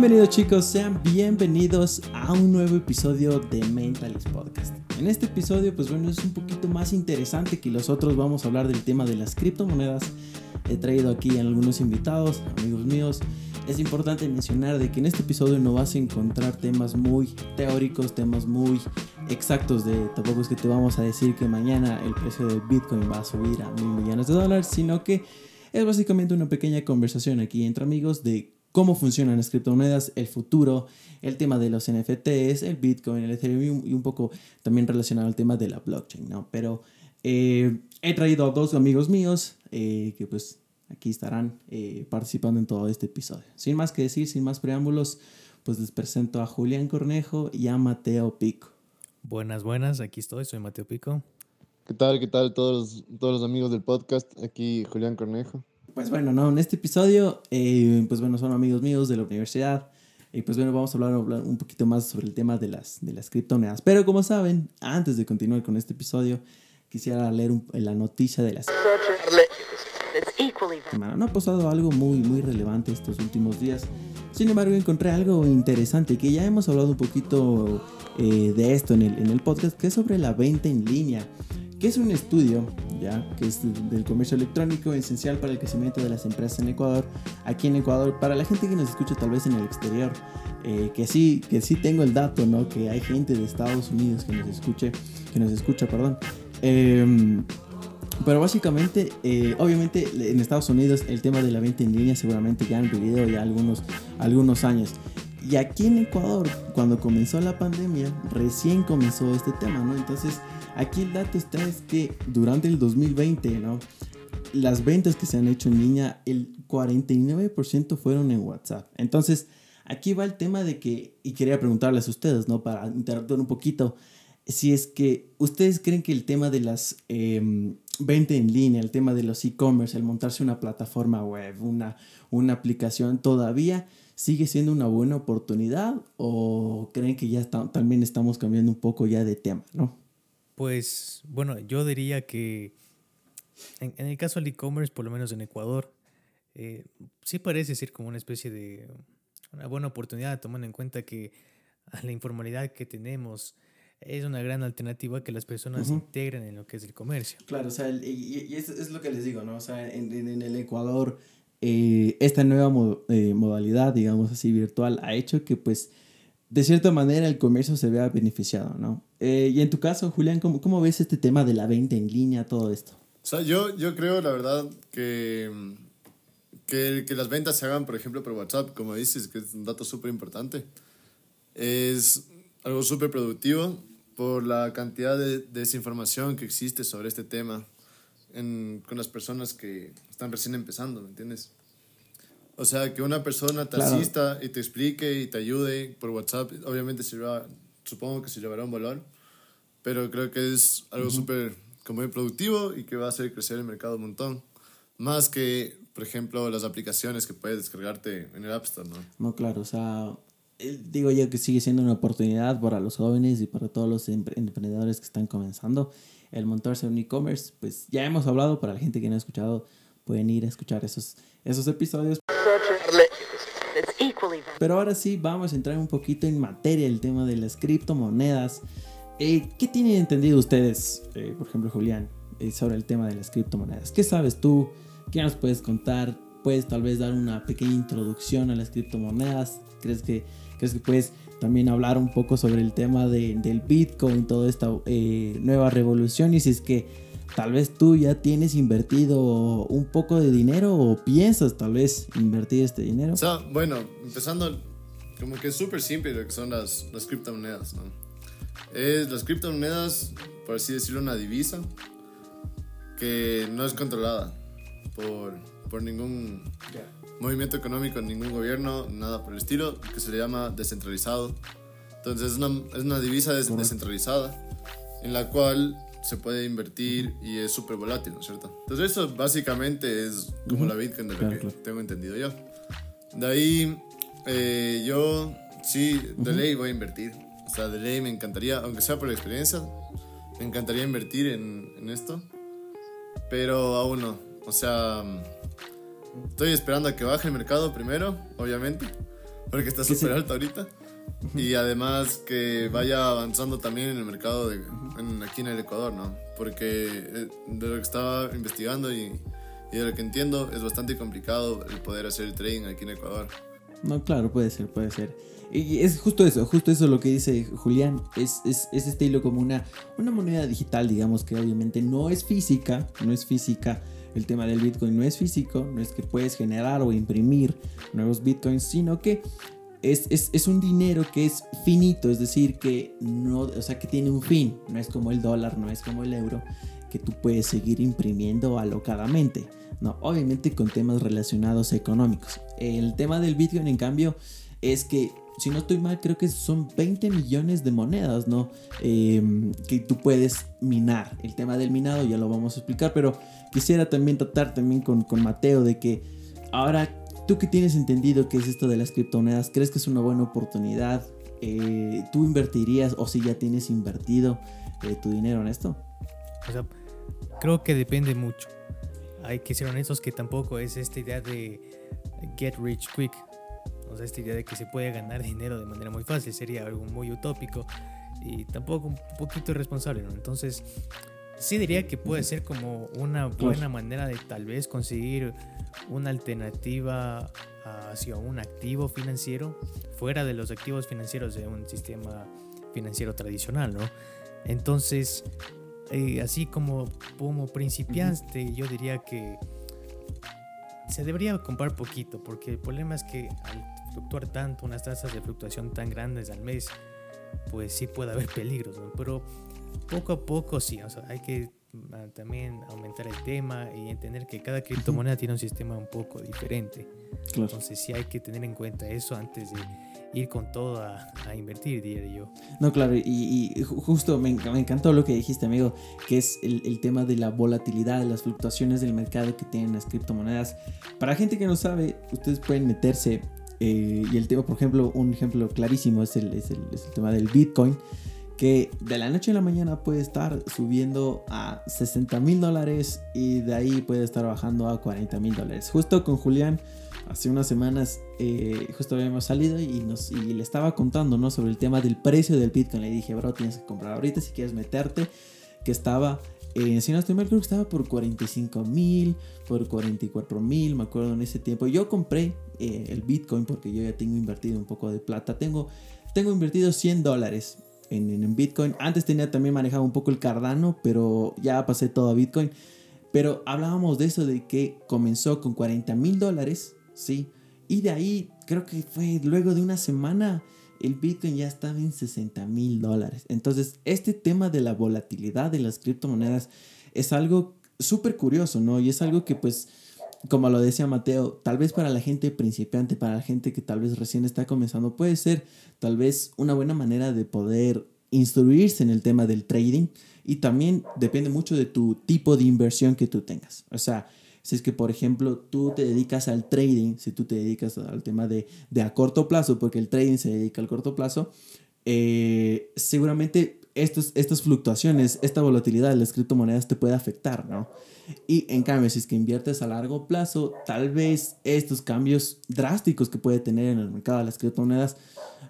Bienvenidos chicos, sean bienvenidos a un nuevo episodio de Mentalist Podcast. En este episodio, pues bueno, es un poquito más interesante que los otros. Vamos a hablar del tema de las criptomonedas. He traído aquí a algunos invitados, amigos míos. Es importante mencionar de que en este episodio no vas a encontrar temas muy teóricos, temas muy exactos de tampoco es que te vamos a decir que mañana el precio del Bitcoin va a subir a mil millones de dólares, sino que es básicamente una pequeña conversación aquí entre amigos de cómo funcionan las criptomonedas, el futuro, el tema de los NFTs, el Bitcoin, el Ethereum y un poco también relacionado al tema de la blockchain, ¿no? Pero eh, he traído a dos amigos míos eh, que pues aquí estarán eh, participando en todo este episodio. Sin más que decir, sin más preámbulos, pues les presento a Julián Cornejo y a Mateo Pico. Buenas, buenas, aquí estoy, soy Mateo Pico. ¿Qué tal? ¿Qué tal todos, todos los amigos del podcast? Aquí Julián Cornejo. Pues bueno, no, en este episodio, eh, pues bueno, son amigos míos de la universidad. Y pues bueno, vamos a hablar, hablar, un poquito más sobre el tema de las, de las criptomonedas. Pero como saben, antes de continuar con este episodio, quisiera leer la noticia de las... No ha pasado algo muy, muy relevante estos últimos días. Sin embargo, encontré algo interesante que ya hemos hablado un poquito eh, de esto en el, en el podcast, que es sobre la venta en línea que es un estudio ya que es del comercio electrónico esencial para el crecimiento de las empresas en Ecuador aquí en Ecuador para la gente que nos escucha tal vez en el exterior eh, que sí que sí tengo el dato no que hay gente de Estados Unidos que nos escuche que nos escucha perdón eh, pero básicamente, eh, obviamente en Estados Unidos el tema de la venta en línea seguramente ya han vivido ya algunos, algunos años. Y aquí en Ecuador, cuando comenzó la pandemia, recién comenzó este tema, ¿no? Entonces, aquí el dato está es que durante el 2020, ¿no? Las ventas que se han hecho en línea, el 49% fueron en WhatsApp. Entonces, aquí va el tema de que, y quería preguntarles a ustedes, ¿no? Para interactuar un poquito, si es que ustedes creen que el tema de las... Eh, venta en línea, el tema de los e-commerce, el montarse una plataforma web, una, una aplicación, todavía sigue siendo una buena oportunidad o creen que ya también estamos cambiando un poco ya de tema, ¿no? Pues bueno, yo diría que en, el caso del e-commerce, por lo menos en Ecuador, eh, sí parece ser como una especie de una buena oportunidad, tomando en cuenta que a la informalidad que tenemos, es una gran alternativa que las personas integren en lo que es el comercio. Claro, o sea, y, y es, es, lo que les digo, ¿no? O sea, en, en, el Ecuador, eh, esta nueva eh, modalidad, digamos así, virtual, ha hecho que, pues, de cierta manera el comercio se vea beneficiado, ¿no? Eh, y en tu caso, Julián, ¿cómo, ¿cómo ves este tema de la venta en línea, todo esto? O sea, yo, yo creo, la verdad, que, que, que las ventas se hagan, por ejemplo, por WhatsApp, como dices, que es un dato súper importante. Es algo súper productivo por la cantidad de, desinformación que existe sobre este tema en, con las personas que están recién empezando, ¿me entiendes? O sea, que una persona te asista y te explique y te ayude por WhatsApp, obviamente se supongo que se llevará un valor, pero creo que es algo súper como muy productivo y que va a hacer crecer el mercado un montón. Más que, por ejemplo, las aplicaciones que puedes descargarte en el App Store, ¿no? No, claro, o sea, digo yo que sigue siendo una oportunidad para los jóvenes y para todos los emprendedores que están comenzando el montarse en e-commerce. Pues ya hemos hablado, para la gente que no ha escuchado, pueden ir a escuchar esos, esos episodios. Pero ahora sí, vamos a entrar un poquito en materia, el tema de las criptomonedas. Eh, ¿Qué tienen entendido ustedes, eh, por ejemplo, Julián, eh, sobre el tema de las criptomonedas? ¿Qué sabes tú? ¿Qué nos puedes contar? ¿Puedes tal vez dar una pequeña introducción a las criptomonedas? ¿Crees que ¿Crees que puedes también hablar un poco sobre el tema de, del Bitcoin, toda esta eh, nueva revolución? Y si es que tal vez tú ya tienes invertido un poco de dinero o piensas tal vez invertir este dinero. O sea, bueno, empezando, como que es súper simple lo que son las, las criptomonedas, ¿no? Es las criptomonedas, por así decirlo, una divisa que no es controlada por, por ningún movimiento económico, ningún gobierno, nada por el estilo, que se le llama descentralizado. Entonces es una, es una divisa descentralizada en la cual se puede invertir y es súper volátil, ¿no es cierto? Entonces eso básicamente es como la Bitcoin de lo que tengo entendido yo. De ahí eh, yo sí, de ley voy a invertir. O sea, de ley me encantaría, aunque sea por la experiencia, me encantaría invertir en, en esto. Pero aún no. O sea, estoy esperando a que baje el mercado primero, obviamente, porque está súper alto ahorita. Y además que vaya avanzando también en el mercado de, aquí en el Ecuador, ¿no? Porque eh, de lo que estaba investigando y, y de lo que entiendo es bastante complicado el poder hacer el trading aquí en Ecuador. No, claro, puede ser, puede ser. Y es justo eso, justo eso lo que dice Julián. Es, es, es estilo como una, una moneda digital, digamos, que obviamente no es física, no es física. El tema del Bitcoin no es físico, no es que puedes generar o imprimir nuevos Bitcoins, sino que es, es, es, un dinero que es finito, es decir, que no, o sea, que tiene un fin, no es como el dólar, no es como el euro, que tú puedes seguir imprimiendo alocadamente. No, obviamente con temas relacionados económicos. El tema del Bitcoin, en cambio, es que si no estoy mal, creo que son 20 millones de monedas, ¿no? Em, que tú puedes minar. El tema del minado ya lo vamos a explicar, pero quisiera también tratar también con, con Mateo de que ahora tú que tienes entendido qué es esto de las criptomonedas, ¿crees que es una buena oportunidad? Eh, ¿Tú invertirías o si ya tienes invertido eh, tu dinero en esto? O sea, creo que depende mucho. Hay que ser honestos que tampoco es esta idea de get rich quick o sea, esta idea de que se puede ganar dinero de manera muy fácil sería algo muy utópico y tampoco un poquito irresponsable, ¿no? Entonces, sí diría que puede ser como una buena manera de tal vez conseguir una alternativa hacia un activo financiero fuera de los activos financieros de un sistema financiero tradicional, ¿no? Entonces, eh, así como como principiante, yo diría que se debería comprar poquito, porque el problema es que al fluctuar tanto, unas tasas de fluctuación tan grandes al mes, pues sí puede haber peligros, Pero poco a poco sí, o sea, hay que ah, también aumentar el tema y entender que cada criptomoneda tiene un sistema un poco diferente. Entonces sí hay que tener en cuenta eso antes de ir con todo a, invertir, diría yo. No, claro, y, justo me, me, encantó lo que dijiste, amigo, que es el, el, tema de la volatilidad, de las fluctuaciones del mercado que tienen las criptomonedas. Para gente que no sabe, ustedes pueden meterse eh, y el tema, por ejemplo, un ejemplo clarísimo es el, es el, es el tema del Bitcoin, que de la noche a la mañana puede estar subiendo a 60 mil dólares y de ahí puede estar bajando a 40 mil dólares. Justo con Julián, hace unas semanas, eh, justo habíamos salido y, le estaba contando ¿no? sobre el tema del precio del Bitcoin. Le dije, bro, tienes que comprar ahorita si quieres meterte, que estaba eh, si no estoy creo que estaba por 45 mil, por 44 mil, me acuerdo en ese tiempo. Yo compré eh, el Bitcoin porque yo ya tengo invertido un poco de plata. Tengo, tengo invertido 100 dólares en, en, Bitcoin. Antes tenía también manejado un poco el Cardano, pero ya pasé todo a Bitcoin. Pero hablábamos de eso, de que comenzó con 40 mil dólares, ¿sí? Y de ahí, creo que fue luego de una semana el Bitcoin ya estaba en 60 mil dólares. Entonces, este tema de la volatilidad de las criptomonedas es algo súper curioso, ¿no? Y es algo que pues, como lo decía Mateo, tal vez para la gente principiante, para la gente que tal vez recién está comenzando, puede ser tal vez una buena manera de poder instruirse en el tema del trading y también depende mucho de tu tipo de inversión que tú tengas. O sea, si es que, por ejemplo, tú te dedicas al trading, si tú te dedicas al tema de, de a corto plazo, porque el trading se dedica al corto plazo, eh, seguramente estos, estas fluctuaciones, esta volatilidad de las criptomonedas te puede afectar, ¿no? Y en cambio, si es que inviertes a largo plazo, tal vez estos cambios drásticos que puede tener en el mercado de las criptomonedas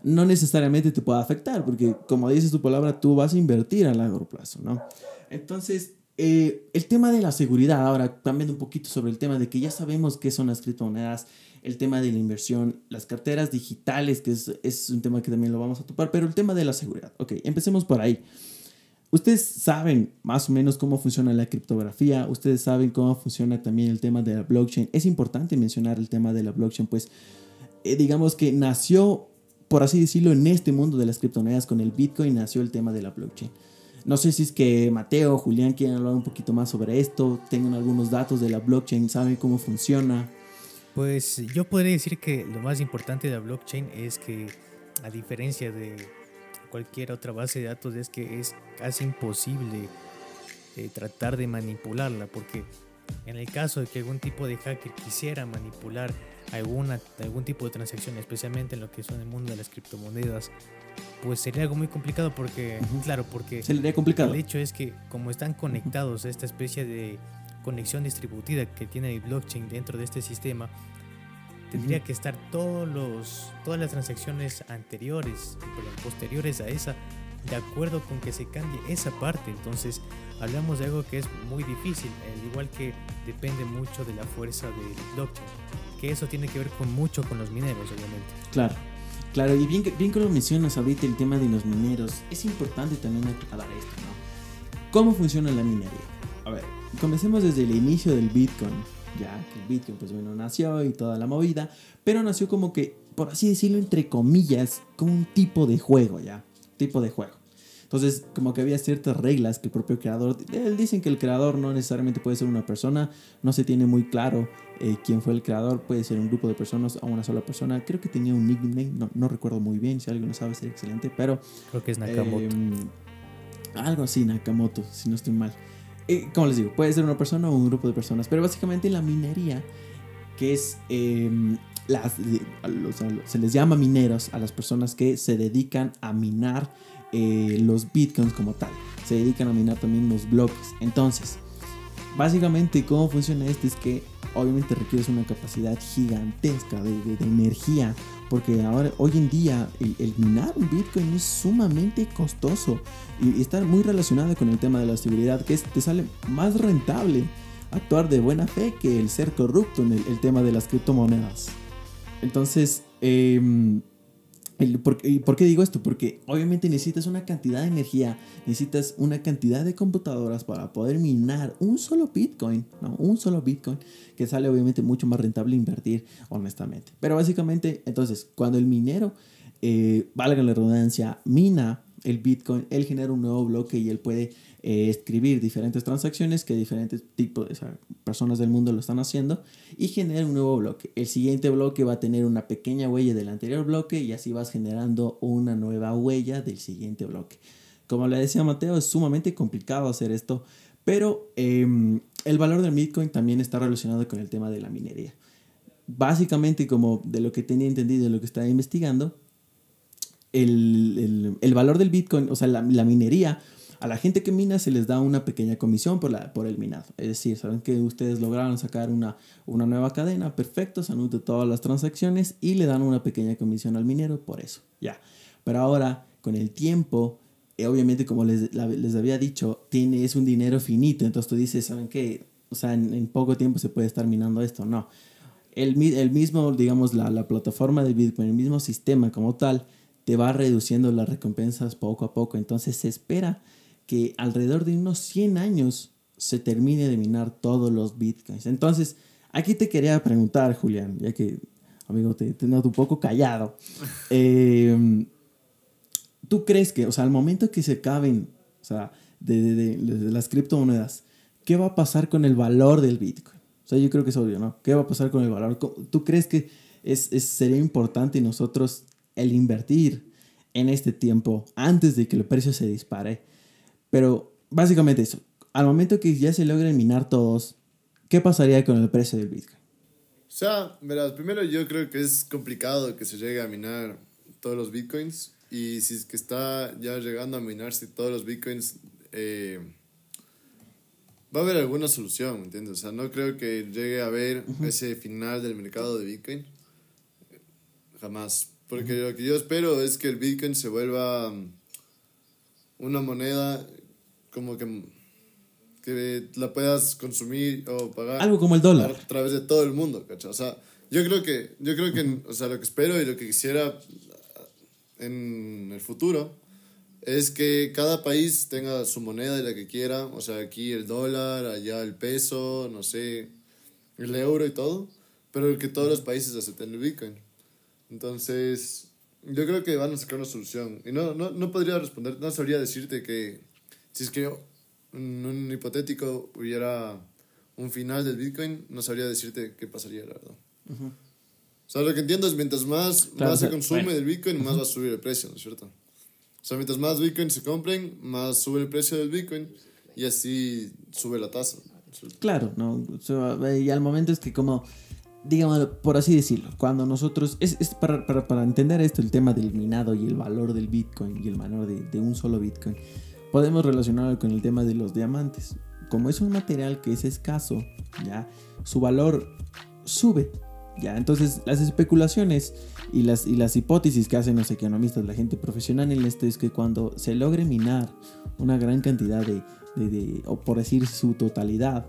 no necesariamente te pueda afectar, porque como dice su palabra, tú vas a invertir a largo plazo, ¿no? Entonces, eh, el tema de la seguridad, ahora cambiando un poquito sobre el tema de que ya sabemos qué son las criptomonedas, el tema de la inversión, las carteras digitales, que es, es, un tema que también lo vamos a topar, pero el tema de la seguridad. Ok, empecemos por ahí. Ustedes saben más o menos cómo funciona la criptografía, ustedes saben cómo funciona también el tema de la blockchain. Es importante mencionar el tema de la blockchain, pues eh, digamos que nació, por así decirlo, en este mundo de las criptomonedas con el Bitcoin, nació el tema de la blockchain. No sé si es que Mateo Julián quieren hablar un poquito más sobre esto, tengan algunos datos de la blockchain, saben cómo funciona. Pues yo podría decir que lo más importante de la blockchain es que a diferencia de cualquier otra base de datos es que es casi imposible eh, tratar de manipularla porque en el caso de que algún tipo de hacker quisiera manipular alguna, algún tipo de transacción, especialmente en lo que son el mundo de las criptomonedas, pues sería algo muy complicado porque, claro, porque sería complicado. el hecho es que como están conectados a esta especie de conexión distribuida que tiene el blockchain dentro de este sistema, tendría que estar todos los, todas las transacciones anteriores, perdón, posteriores a esa, de acuerdo con que se cambie esa parte. Entonces, hablamos de algo que es muy difícil, al igual que depende mucho de la fuerza del blockchain, que eso tiene que ver con mucho con los mineros, obviamente. Claro. Claro, y bien, bien que lo mencionas ahorita el tema de los mineros, es importante también aclarar esto, ¿no? ¿Cómo funciona la minería? A ver, comencemos desde el inicio del Bitcoin, ya que el Bitcoin pues bueno nació y toda la movida, pero nació como que, por así decirlo, entre comillas, como un tipo de juego, ya, tipo de juego. Entonces, como que había ciertas reglas que el propio creador, él dicen que el creador no necesariamente puede ser una persona, no se tiene muy claro eh, quién fue el creador, puede ser un grupo de personas o una sola persona. Creo que tenía un nickname, no, no recuerdo muy bien, si alguien lo sabe sería excelente, pero Creo que es Nakamoto. eh, algo así, Nakamoto, si no estoy mal. Como les digo, puede ser una persona o un grupo de personas, pero básicamente la minería, que es eh, las, se les llama mineros a las personas que se dedican a minar eh, los bitcoins como tal. Se dedican a minar también los bloques. Entonces, básicamente cómo funciona esto es que obviamente requieres una capacidad gigantesca de, de- energía porque ahora hoy en día el, minar un bitcoin es sumamente costoso y, está muy relacionado con el tema de la seguridad que te sale más rentable actuar de buena fe que el ser corrupto en el, el tema de las criptomonedas. Entonces em, el- por, ¿Y por qué digo esto? Porque obviamente necesitas una cantidad de energía, necesitas una cantidad de computadoras para poder minar un solo Bitcoin, ¿no? Un solo Bitcoin, que sale obviamente mucho más rentable invertir, honestamente. Pero básicamente, entonces, cuando el minero, eh, valga la redundancia, mina el Bitcoin, él genera un nuevo bloque y él puede eh, escribir diferentes transacciones que diferentes tipos de personas del mundo lo están haciendo y genera un nuevo bloque. El siguiente bloque va a tener una pequeña huella del anterior bloque y así vas generando una nueva huella del siguiente bloque. Como le decía Mateo, es sumamente complicado hacer esto, pero em, el valor del Bitcoin también está relacionado con el tema de la minería. Básicamente, como de lo que tenía entendido, de lo que estaba investigando, el, el- el valor del Bitcoin, o sea, la, la minería, a la gente que mina se les da una pequeña comisión por, la, por el minado. Es decir, saben que ustedes lograron sacar una, una nueva cadena, perfecto, se anotan todas las transacciones y le dan una pequeña comisión al minero por eso. Ya. Pero ahora, con el tiempo, eh, obviamente, como les, les había dicho, tiene, es un dinero finito. Entonces tú dices, ¿saben qué? O sea, en, en poco tiempo se puede estar minando esto. No. El, el mismo, digamos, la, la plataforma de Bitcoin, el mismo sistema como tal, te va reduciendo las recompensas poco a poco. Entonces se espera que alrededor de unos 100 años se termine de minar todos los bitcoins. Entonces, aquí te quería preguntar, Julián, ya que, amigo, te, te noto un poco callado. Eh, ¿Tú crees que, o sea, al momento que se acaben, o sea, de, de- de- de las criptomonedas, ¿qué va a pasar con el valor del bitcoin? O sea, yo creo que es obvio, ¿no? ¿Qué va a pasar con el valor? ¿Cómo- ¿Tú crees que es, es- sería importante nosotros el invertir en este tiempo antes de que el precio se dispare? Pero básicamente eso. Al momento que ya se logren minar todos, ¿qué pasaría con el precio del Bitcoin? O sea, verás, primero yo creo que es complicado que se llegue a minar todos los bitcoins. Y si es que está ya llegando a minarse todos los bitcoins, eh, va a haber alguna solución, ¿me entiendes? O sea, no creo que llegue a haber ese final del mercado de bitcoin. Jamás. Porque lo que yo espero es que el bitcoin se vuelva mm, una moneda como que, que la puedas consumir o pagar Algo como el dólar. a través de todo el mundo, ¿cachai? O sea, yo creo que, yo creo que, o sea, lo que espero y lo que quisiera en el futuro es que cada país tenga su moneda y la que quiera, o sea, aquí el dólar, allá el peso, no sé, el euro y todo, pero que todos los países acepten el Bitcoin. Entonces, yo creo que van a sacar una solución. Y no, no, no podría responder, no sabría decirte que si es que en un hipotético hubiera un final del Bitcoin, no sabría decirte qué pasaría, la verdad. O sea, lo que entiendo es mientras más, Claro, más se consume bueno. del Bitcoin, más va a subir el precio, ¿no es cierto? O sea, mientras más Bitcoin se compren, más sube el precio del Bitcoin y así sube la tasa. Claro, ¿no? O sea, y al momento es que como, digamos, por así decirlo, cuando nosotros, es, es para, para, para entender esto, el tema del minado y el valor del Bitcoin y el valor de, de un solo Bitcoin, podemos relacionarlo con el tema de los diamantes. como es un material que es escaso, ya, su valor sube. Ya, entonces las especulaciones y las, y las hipótesis que hacen los economistas, la gente profesional en esto, es que cuando se logre minar una gran cantidad de, de, o por decir su totalidad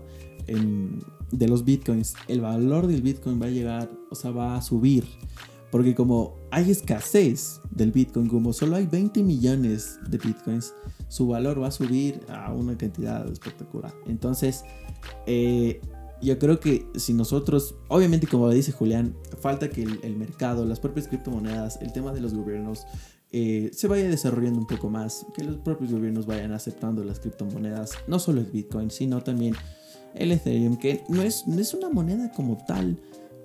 de los bitcoins, el valor del bitcoin va a llegar, o sea, va a subir. Porque como hay escasez del bitcoin, como solo hay 20 millones de bitcoins, su valor va a subir a una cantidad espectacular. Entonces, eh, yo creo que si nosotros, obviamente como dice Julián, falta que el, mercado, las propias criptomonedas, el tema de los gobiernos, eh, se vaya desarrollando un poco más, que los propios gobiernos vayan aceptando las criptomonedas, no solo el Bitcoin, sino también el Ethereum, que no es, no es una moneda como tal,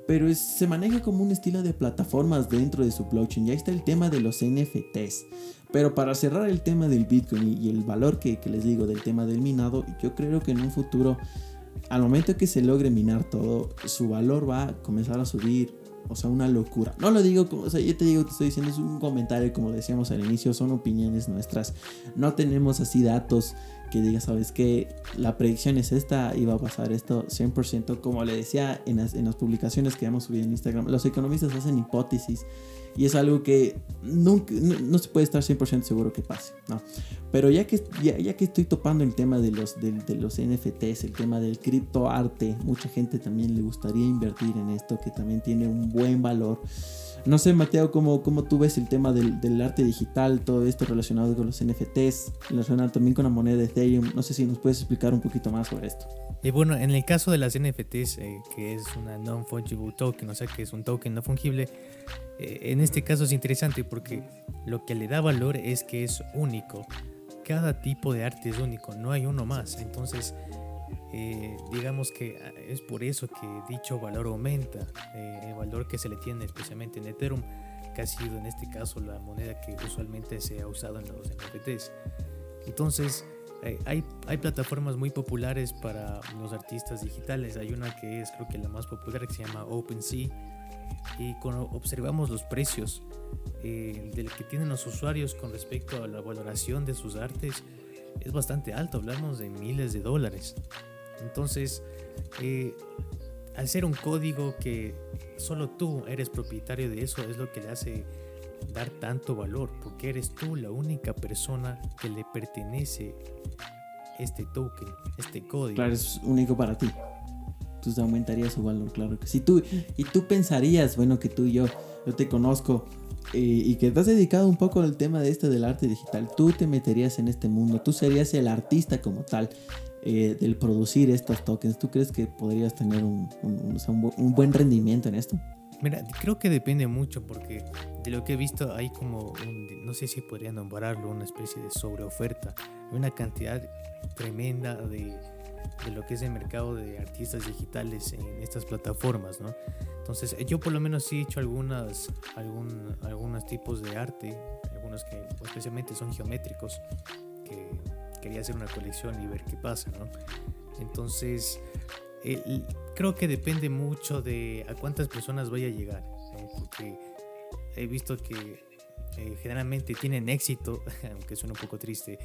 pero se maneja como un estilo de plataformas dentro de su blockchain. Ya está el tema de los NFTs. Pero para cerrar el tema del Bitcoin y, el valor que, que les digo del tema del minado, yo creo que en un futuro al momento que se logre minar todo, su valor va a comenzar a subir. O sea, una locura. No lo digo como, o sea, yo te digo, te estoy diciendo, es un comentario, como decíamos al inicio, son opiniones nuestras. No tenemos así datos que diga, sabes que la predicción es esta y va a pasar esto 100%. Como le decía en las, en las publicaciones que hemos subido en Instagram, los economistas hacen hipótesis y es algo que nunca, no, se puede estar 100% seguro que pase. ¿no? Pero ya que, ya, ya, que estoy topando el tema de los, de, de los NFTs, el tema del criptoarte, mucha gente también le gustaría invertir en esto que también tiene un buen valor. No sé, Mateo, ¿cómo, cómo tú ves el tema del, del, arte digital, todo esto relacionado con los NFTs, relacionado también con la moneda de Ethereum? No sé si nos puedes explicar un poquito más sobre esto. Y bueno, en el caso de las NFTs, eh, que es una non-fungible token, o sea que es un token no fungible, eh, en este caso es interesante porque lo que le da valor es que es único. Cada tipo de arte es único, no hay uno más. Entonces, eh, digamos que ah, es por eso que dicho valor aumenta, eh, el valor que se le tiene especialmente en Ethereum, que ha sido en este caso la moneda que usualmente se ha usado en los NFTs. Entonces, eh, hay, hay plataformas muy populares para los artistas digitales. Hay una que es creo que la más popular que se llama OpenSea. Y cuando observamos los precios del que tienen los usuarios con respecto a la valoración de sus artes, es bastante alto, hablamos de miles de dólares. Entonces, eh, al ser un código que solo tú eres propietario de eso, es lo que le hace dar tanto valor, porque eres tú la única persona que le pertenece este token, este código. Claro, es único para ti. Entonces aumentaría su valor, claro que sí. Tú, y tú pensarías, bueno, que tú y yo, yo te conozco, y que te has dedicado un poco al tema de este del arte digital, tú te meterías en este mundo, tú serías el artista como tal eh, del producir estos tokens, ¿tú crees que podrías tener un, un, buen rendimiento en esto? Mira, creo que depende mucho porque de lo que he visto hay como, no sé si podría nombrarlo, una especie de sobreoferta, una cantidad tremenda de, de lo que es el mercado de artistas digitales en estas plataformas, ¿no? Entonces, yo por lo menos sí he hecho algunas, algún, algunos tipos de arte, algunos que especialmente son geométricos, que quería hacer una colección y ver qué pasa, ¿no? Entonces, creo que depende mucho de a cuántas personas vaya a llegar, porque he visto que eh, generalmente tienen éxito, aunque suena un poco triste,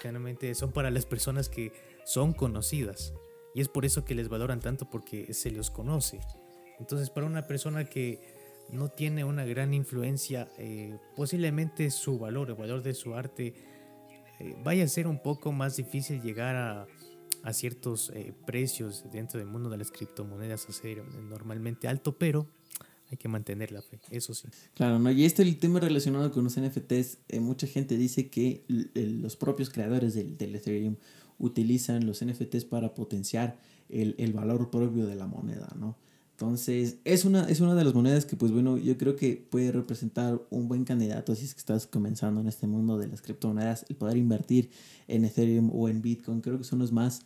generalmente son para las personas que son conocidas. Y es por eso que les valoran tanto porque se los conoce. Entonces, para una persona que no tiene una gran influencia, eh, posiblemente su valor, el valor de su arte, eh, vaya a ser un poco más difícil llegar a, a ciertos eh, precios dentro del mundo de las criptomonedas a ser normalmente alto, pero hay que mantener la fe, eso sí. Claro, ¿no? y este el tema relacionado con los NFTs, mucha gente dice que los propios creadores del, del, Ethereum utilizan los NFTs para potenciar el, el valor propio de la moneda, ¿no? Entonces, es una, es una de las monedas que, pues bueno, yo creo que puede representar un buen candidato si es que estás comenzando en este mundo de las criptomonedas, el poder invertir en Ethereum o en Bitcoin, creo que son los más,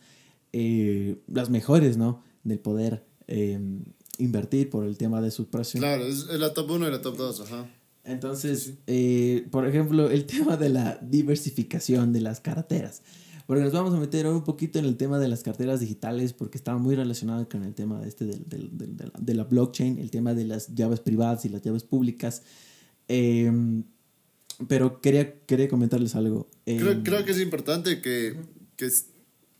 eh, las mejores, ¿no? Del poder em, invertir por el tema de sus precios. Claro, es la top 1 y la top 2, ajá. Entonces, eh, por ejemplo, el tema de la diversificación de las carteras porque nos vamos a meter un poquito en el tema de las carteras digitales porque está muy relacionado con el tema este del, del, del, de, la, blockchain, el tema de las llaves privadas y las llaves públicas. Em, pero quería, quería comentarles algo. creo, em, creo, que es importante que, que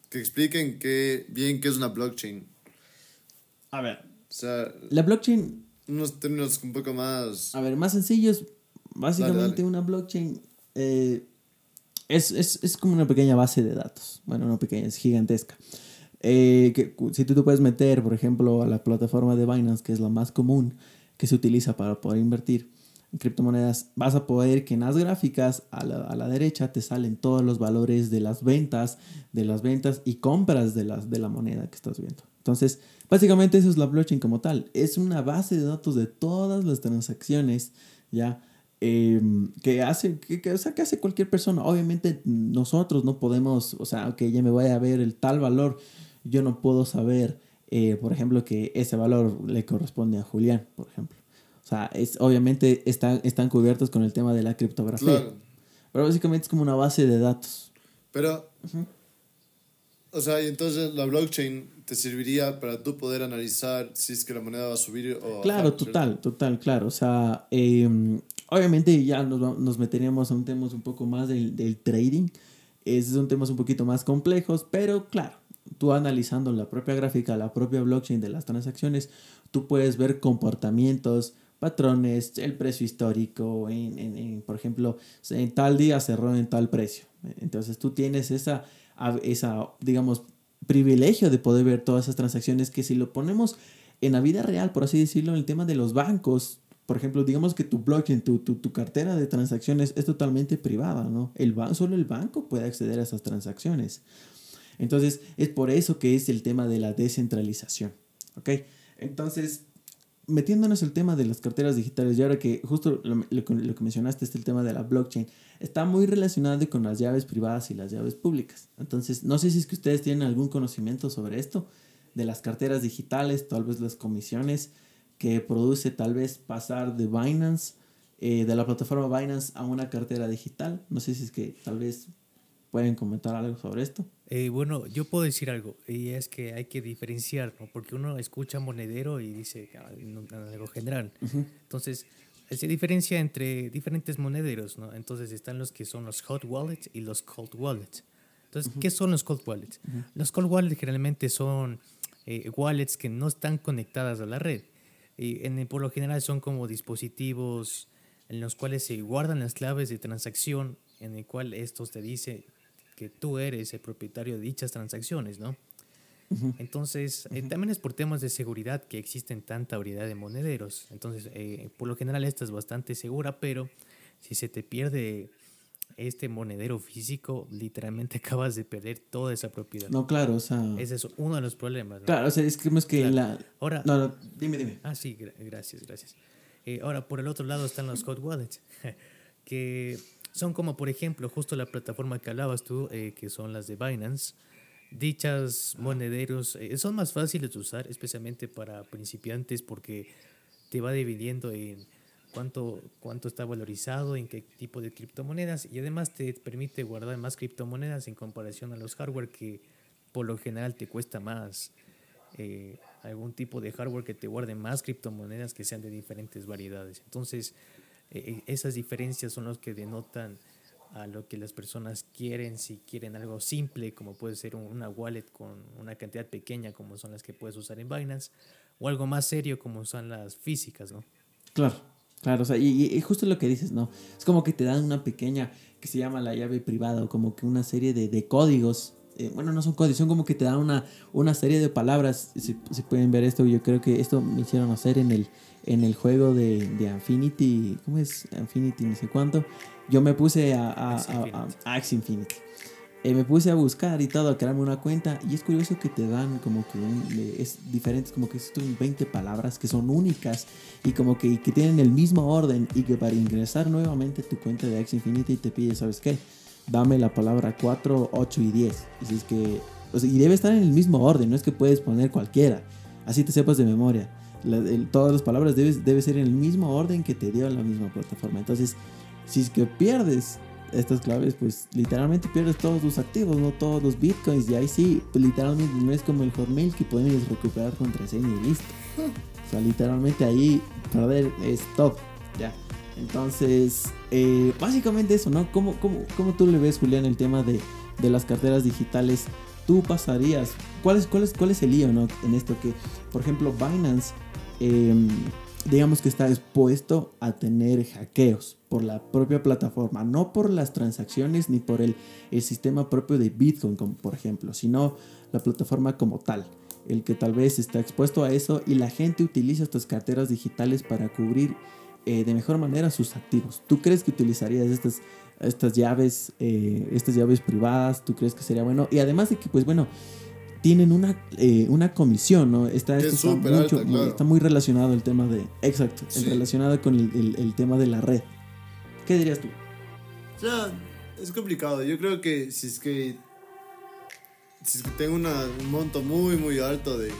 que expliquen qué, bien qué es una blockchain. A ver. Sea, La blockchain, unos términos un poco más... a ver, más sencillos. Básicamente Dale, dale. una blockchain eh, es, es, es como una pequeña base de datos. Bueno, no pequeña, es gigantesca. Eh, que, si tú te puedes meter, por ejemplo, a la plataforma de Binance, que es la más común que se utiliza para poder invertir en criptomonedas, vas a poder que en las gráficas a la, a la derecha te salen todos los valores de las ventas, de las ventas y compras de, las, de la moneda que estás viendo. Entonces, básicamente eso es la blockchain como tal. Es una base de datos de todas las transacciones, ¿ya? Em, que hace, que, que- o sea, que hace cualquier persona. Obviamente nosotros no podemos, o sea, que ya me voy a ver el tal valor, yo no puedo saber, eh, por ejemplo, que ese valor le corresponde a Julián, por ejemplo. O sea, es, obviamente están, están cubiertos con el tema de la criptografía. Claro. Pero básicamente es como una base de datos. Pero, o sea, y entonces la blockchain te serviría para tú poder analizar si es que la moneda va a subir o Claro, bajar, total, total, claro. O sea, eh, obviamente ya nos, nos meteríamos a un tema un poco más del, del trading. Esos son temas un poquito más complejos, pero claro, tú analizando la propia gráfica, la propia blockchain de las transacciones, tú puedes ver comportamientos, patrones, el precio histórico, en, en- en, por ejemplo, en tal día cerró en tal precio. Entonces tú tienes esa, esa, digamos, privilegio de poder ver todas esas transacciones que si lo ponemos en la vida real, por así decirlo, en el tema de los bancos, por ejemplo, digamos que tu blockchain, tu, tu, tu cartera de transacciones es totalmente privada, ¿no? El solo el banco puede acceder a esas transacciones. Entonces, es por eso que es el tema de la descentralización, ¿ok? Entonces, metiéndonos el tema de las carteras digitales, y ahora que justo lo, lo que- mencionaste es el tema de la blockchain, está muy relacionado con las llaves privadas y las llaves públicas. Entonces, no sé si es que ustedes tienen algún conocimiento sobre esto, de las carteras digitales, tal vez las comisiones que produce tal vez pasar de Binance, eh, de la plataforma Binance a una cartera digital. No sé si es que tal vez pueden comentar algo sobre esto. Eh, bueno, yo puedo decir algo, y es que hay que diferenciar, ¿no? porque uno escucha monedero y dice ah, algo general. Entonces, se diferencia entre diferentes monederos, ¿no? Entonces están los que son los hot wallets y los cold wallets. Entonces, ¿qué son los cold wallets? Los cold wallets generalmente son eh, wallets que no están conectadas a la red. Y en, por lo general son como dispositivos en los cuales se guardan las claves de transacción, en el cual estos te dice que tú eres el propietario de dichas transacciones, ¿no? Entonces, eh, también es por temas de seguridad que existen tanta variedad de monederos. Entonces, eh, por lo general esta es bastante segura, pero si se te pierde este monedero físico, literalmente acabas de perder toda esa propiedad. No, claro, o sea... Ese es uno de los problemas. ¿no? Claro, o sea, es que es que Claro. la... Ahora, No, no, dime, dime. Ah, sí, gra- gracias, gracias. Eh, ahora, por el otro lado están los hot wallets, que son como, por ejemplo, justo la plataforma que hablabas tú, eh, que son las de Binance. Dichas monederos eh, son más fáciles de usar, especialmente para principiantes, porque te va dividiendo en cuánto, cuánto está valorizado, en qué tipo de criptomonedas, y además te permite guardar más criptomonedas en comparación a los hardware que por lo general te cuesta más eh, algún tipo de hardware que te guarde más criptomonedas que sean de diferentes variedades. Entonces, eh, esas diferencias son los que denotan a lo que las personas quieren, si quieren algo simple, como puede ser un- una wallet con una cantidad pequeña, como son las que puedes usar en Binance, o algo más serio, como son las físicas, ¿no? Claro, claro, o sea, y, y- y justo lo que dices, ¿no? Es como que te dan una pequeña, que se llama la llave privada, o como que una serie de, de códigos. Eh, bueno, no son códigos, son como que te dan una, una serie de palabras. Si, si pueden ver esto, yo creo que esto me hicieron hacer en el, en el juego de, de Infinity, ¿cómo es? Infinity, no sé cuánto. Yo me puse a, a, Axie a- a- Infinity. a Axie Infinity. Eh, me puse a buscar y todo, a crearme una cuenta. Y es curioso que te dan como que un- es diferentes, como que son 20 palabras que son únicas y como que, que tienen el mismo orden. Y que para ingresar nuevamente a tu cuenta de Axie Infinity te pide, ¿sabes qué? Dame la palabra 4, 8 y 10. Y, si es que, y debe estar en el mismo orden, no es que puedes poner cualquiera. Así te sepas de memoria. Todas las palabras debes, debe ser en el mismo orden que te dio la misma plataforma. Entonces, si es que pierdes estas claves, pues literalmente pierdes todos tus activos, no todos los bitcoins. Y ahí sí, pues, literalmente no es como el Hotmail que puedes recuperar contraseña y listo. O sea, literalmente ahí perder es todo. Entonces, eh, básicamente eso, ¿no? ¿Cómo, cómo, cómo tú le ves, Julián, el tema de, de las carteras digitales tú pasarías, ¿cuál es, cuál es, cuál es el lío ¿no? en esto? Que, por ejemplo, Binance, em, digamos que está expuesto a tener hackeos por la propia plataforma, no por las transacciones ni por el, el sistema propio de Bitcoin, como por ejemplo, sino la plataforma como tal el que tal vez está expuesto a eso y la gente utiliza estas carteras digitales para cubrir eh, de mejor manera sus activos. ¿Tú crees que utilizarías estas, estas llaves, eh, estas llaves privadas? ¿Tú crees que sería bueno? Y además de que, pues bueno, tienen una, eh, una comisión, ¿no? Está, está, mucho, está, muy relacionado el tema de... Exacto, relacionado con el, el, tema de la red. ¿Qué dirías tú? Sea, es complicado. Yo creo que si es que si tengo una, un monto muy, muy alto de,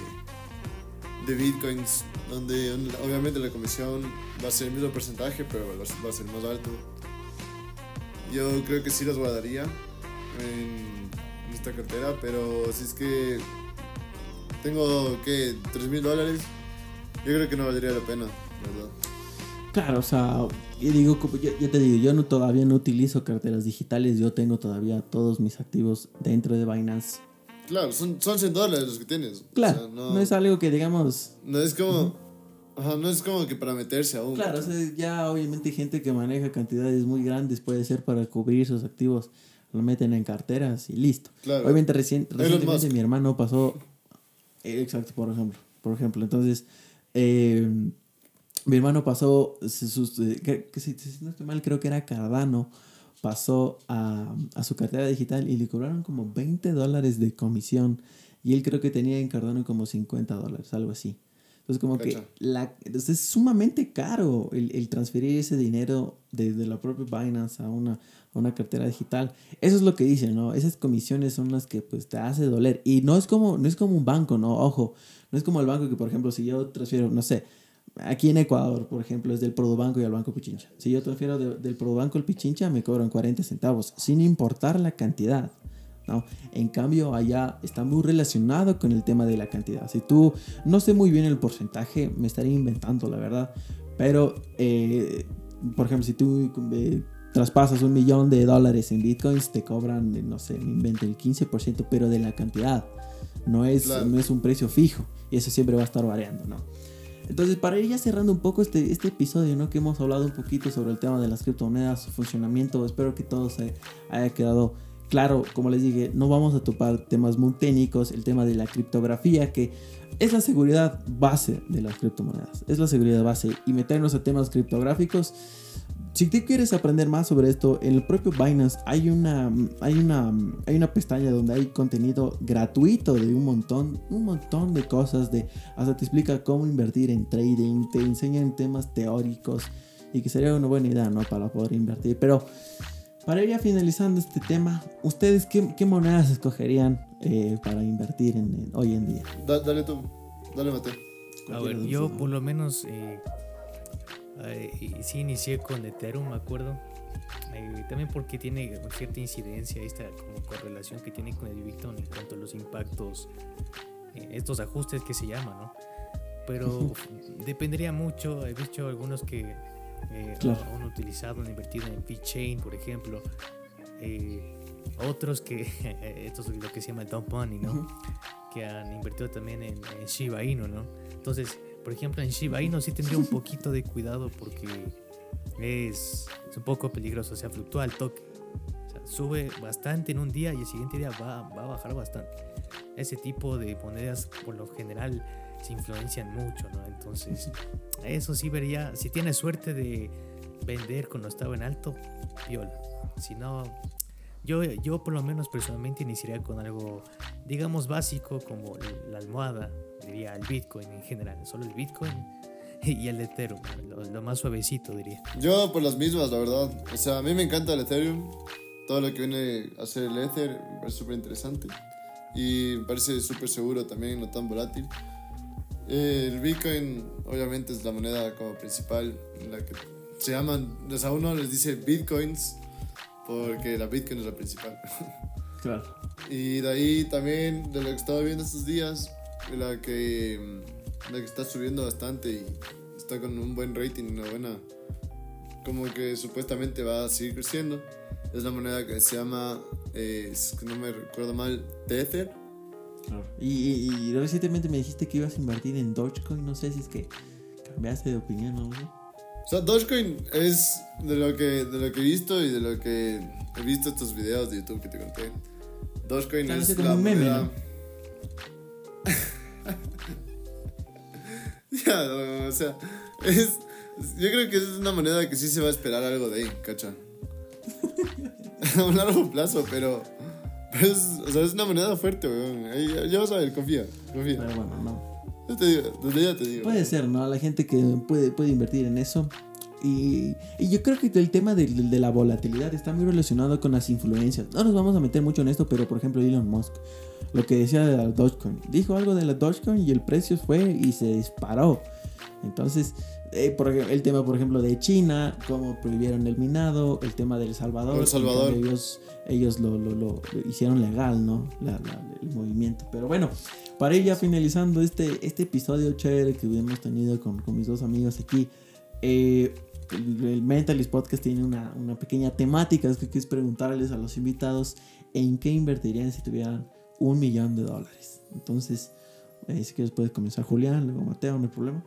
de bitcoins, donde obviamente la comisión va a ser el mismo porcentaje, pero va a ser más alto. Yo creo que sí los guardaría en esta cartera, pero si es que tengo, ¿qué? 3 mil dólares, yo creo que no valdría la pena, ¿verdad? Claro, o sea, yo digo, yo, te digo, yo no, todavía no utilizo carteras digitales, yo tengo todavía todos mis activos dentro de Binance Claro, son, son 100 dólares los que tienes. Claro, no, es algo que digamos... No es como... Ajá, no es como que para meterse aún. Claro, o sea, ya obviamente gente que maneja cantidades muy grandes, puede ser para cubrir sus activos, lo meten en carteras y listo. Claro. Obviamente recientemente mi hermano pasó... Eh, exacto, por ejemplo. Por ejemplo, entonces... Eh, mi hermano pasó, eh, si no estoy mal, creo que era Cardano pasó a, a, su cartera digital y le cobraron como 20 dólares de comisión y él creo que tenía en Cardano como 50 dólares, algo así. Entonces como que la, es sumamente caro el, el transferir ese dinero desde la propia Binance a una, a una cartera digital. Eso es lo que dicen, ¿no? Esas comisiones son las que pues te hace doler. Y no es como, no es como un banco, ¿no? Ojo, no es como el banco que por ejemplo si yo transfiero, no sé, Aquí en Ecuador, por ejemplo, es del Produbanco y al Banco Pichincha. Si yo transfiero del Produbanco al Pichincha, me cobran 40 centavos, sin importar la cantidad. ¿no? En cambio, allá está muy relacionado con el tema de la cantidad. Si tú, no sé muy bien el porcentaje, me estaría inventando, la verdad. Pero, eh, por ejemplo, si tú eh, traspasas un millón de dólares en bitcoins, te cobran, no sé, me invento el 15%, pero de la cantidad. No es, no es un precio fijo. Y eso siempre va a estar variando, ¿no? Entonces, para ir ya cerrando un poco este, este episodio, ¿no? Que hemos hablado un poquito sobre el tema de las criptomonedas, su funcionamiento, espero que todo se haya quedado claro. Como les dije, no vamos a topar temas muy técnicos, el tema de la criptografía, que es la seguridad base de las criptomonedas, es la seguridad base. Y meternos a temas criptográficos si tú quieres aprender más sobre esto, en el propio Binance hay una, hay una, hay una pestaña donde hay contenido gratuito de un montón, un montón de cosas. De, hasta te explica cómo invertir en trading, te enseñan temas teóricos y que sería una buena idea, ¿no? Para poder invertir. Pero para ir ya finalizando este tema, ¿ustedes qué, monedas escogerían eh, para invertir en, hoy en día? dale tú, dale Mateo. A ver, yo por lo menos... Eh, y sí inicié con Ethereum, me acuerdo. Eh, también porque tiene cierta incidencia esta como correlación que tiene con el Bitcoin en cuanto a los impactos, eh, estos ajustes que se llaman, ¿no? Pero dependería mucho, he visto algunos que eh, han utilizado, han invertido en VeChain, por ejemplo. otros que, esto es lo que se llama dump money, ¿no? Que han invertido también en, en Shiba Inu, ¿no? Entonces, por ejemplo, en Shiba Inu sí tendría un poquito de cuidado porque es, un poco peligroso, o sea, fluctúa al toque. O sea, sube bastante en un día y el siguiente día va, va, a bajar bastante. Ese tipo de monedas por lo general se influencian mucho, ¿no? Entonces, eso sí vería, si tienes suerte de vender cuando estaba en alto, viola. Si no, yo, yo por lo menos personalmente iniciaría con algo, digamos, básico como la almohada diría el Bitcoin en general, solo el Bitcoin y el Ethereum, lo, más suavecito diría. Yo por las mismas, la verdad. O sea, a mí me encanta el Ethereum, todo lo que viene a hacer el Ether me parece súper interesante y me parece súper seguro también, no tan volátil. El Bitcoin obviamente es la moneda como principal, en la que se llaman, o a uno les dice Bitcoins porque la Bitcoin es la principal. Claro. Y de ahí también, de lo que estaba viendo estos días, la que, mm, la que está subiendo bastante y está con un buen rating, una buena, como que supuestamente va a seguir creciendo. Es la moneda que se llama eh, que no me recuerdo mal, Tether. Y, y- y recientemente me dijiste que ibas a invertir en Dogecoin. No sé si es que cambiaste de opinión o algo. O sea, Dogecoin es de lo que, de lo que he visto y de lo que he visto estos videos de YouTube que te conté. Dogecoin Claro, es la un meme, moneda... ¿no? ya, o sea, es... Yo creo que es una moneda que sí se va a esperar algo de ahí, cacha. a un largo plazo, pero... pero es, o sea, es una moneda fuerte, weón. Ya vas a ver, confía, confía. Pero bueno, no. Yo te digo, desde ya te digo. Puede ser, ¿no? La gente que puede, puede invertir en eso. Y, y yo creo que el tema de, de la volatilidad está muy relacionado con las influencias. No nos vamos a meter mucho en esto, pero por ejemplo Elon Musk, lo que decía de la Dogecoin, dijo algo de la Dogecoin y el precio fue y se disparó. Entonces, eh, por el tema, por ejemplo, de China, cómo prohibieron el minado, el tema de El Salvador. El Salvador. Ellos, ellos lo, lo- lo- lo hicieron legal, ¿no? La- la- el movimiento. Pero bueno, para ir ya finalizando este, este episodio chévere que hemos tenido con, con mis dos amigos aquí, eh, el, el Mentalist Podcast tiene una, una pequeña temática, es que, es preguntarles a los invitados en qué invertirían si tuvieran un millón de dólares. Entonces, eh, si quieres puedes comenzar Julián, luego Mateo, no hay problema.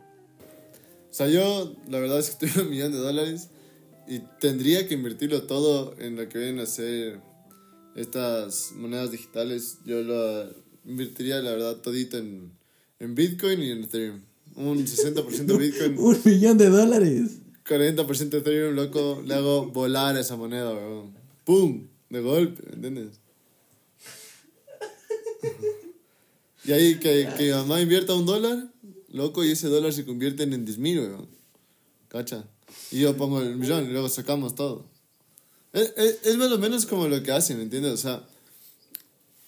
O sea, yo la verdad es que tuve un millón de dólares y tendría que invertirlo todo en lo que vienen a ser estas monedas digitales. Yo lo invertiría, la verdad, todito en, en Bitcoin y en Ethereum. Un 60% Bitcoin, Un millón de dólares. 40% Ethereum, loco. Le hago volar esa moneda, weón. ¡Pum! De golpe, ¿me entiendes? Y ahí que, que mi mamá invierta un dólar, loco, y ese dólar se convierte en 10 mil, weón. ¿Cacha? Y yo pongo el millón y luego sacamos todo. Es, es, es más o menos como lo que hacen, ¿me entiendes? O sea,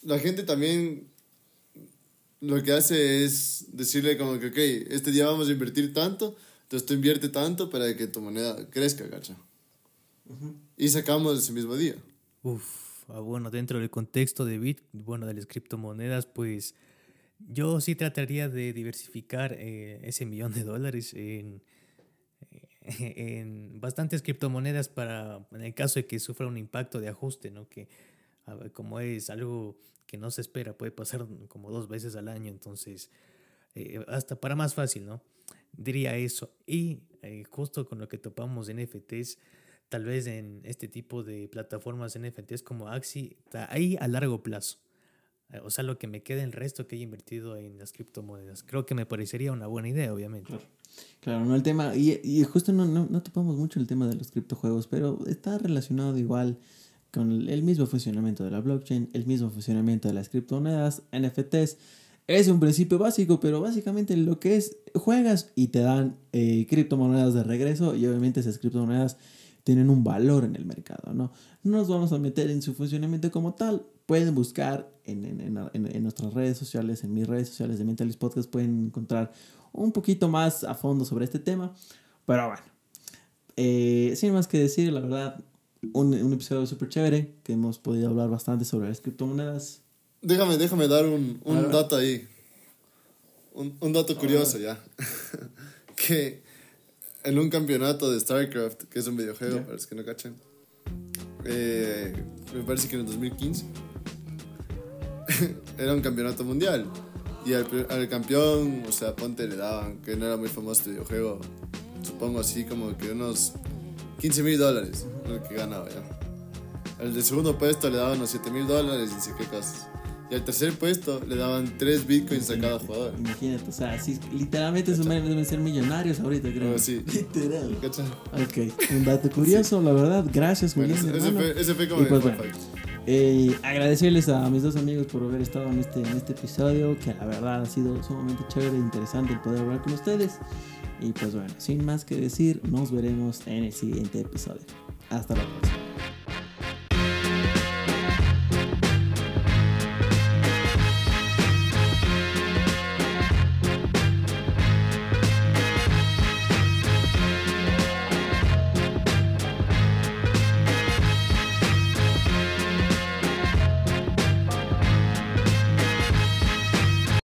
la gente también lo que hace es decirle como que, ok, este día vamos a invertir tanto, entonces tú invierte tanto para que tu moneda crezca, ¿cacha? Y sacamos ese mismo día. Uf, ah, bueno, dentro del contexto de Bit, bueno, de las criptomonedas, pues yo sí trataría de diversificar eh, ese millón de dólares en, eh, en bastantes criptomonedas para, en el caso de que sufra un impacto de ajuste, ¿no? Que ver, como es algo que no se espera, puede pasar como dos veces al año, entonces, eh, hasta para más fácil, ¿no? Diría eso. Y eh, justo con lo que topamos en NFTs, tal vez en este tipo de plataformas NFTs como Axi, ahí a largo plazo. Eh, O sea, lo que me queda el resto que he invertido en las criptomonedas. Creo que me parecería una buena idea, obviamente. Claro, no el tema, y, y justo no, no, no topamos mucho el tema de los criptojuegos, pero está relacionado igual con el mismo funcionamiento de la blockchain, el mismo funcionamiento de las criptomonedas, NFTs. Es un principio básico, pero básicamente lo que es, juegas y te dan eh, criptomonedas de regreso y obviamente esas criptomonedas tienen un valor en el mercado, ¿no? No nos vamos a meter en su funcionamiento como tal. Pueden buscar en, en, en, en- nuestras redes sociales, en mis redes sociales de Mentalist Podcast, pueden encontrar un poquito más a fondo sobre este tema. Pero bueno, eh, sin más que decir, la verdad, un, un episodio súper chévere, que hemos podido hablar bastante sobre las criptomonedas. Déjame, déjame dar un, un dato ahí. Un, un dato curioso ya. que en un campeonato de StarCraft, que es un videojuego, Ya. para los que no cachan, eh, me parece que en el 2015 era un campeonato mundial. Y al, al campeón, o sea, ponte le daban, que no era muy famoso este videojuego, supongo así como que unos 15 mil dólares, lo que ganaba ya. Al de segundo puesto le daban unos 7 mil dólares y no sé qué cosas. Y al tercer puesto le daban 3 bitcoins a cada jugador. Imagínate, o sea, sí, literalmente esos manes deben ser millonarios ahorita, creo. Oh, sí. Literal. ¿Cachai? Ok, un dato curioso, la verdad. Gracias, Bueno, Julián. ese, fue, ese fue como Y el pues bueno. Eh, agradecerles a mis dos amigos por haber estado en este, en este episodio, que la verdad ha sido sumamente chévere e interesante el poder hablar con ustedes. Y pues bueno, sin más que decir, nos veremos en el siguiente episodio. Hasta la próxima.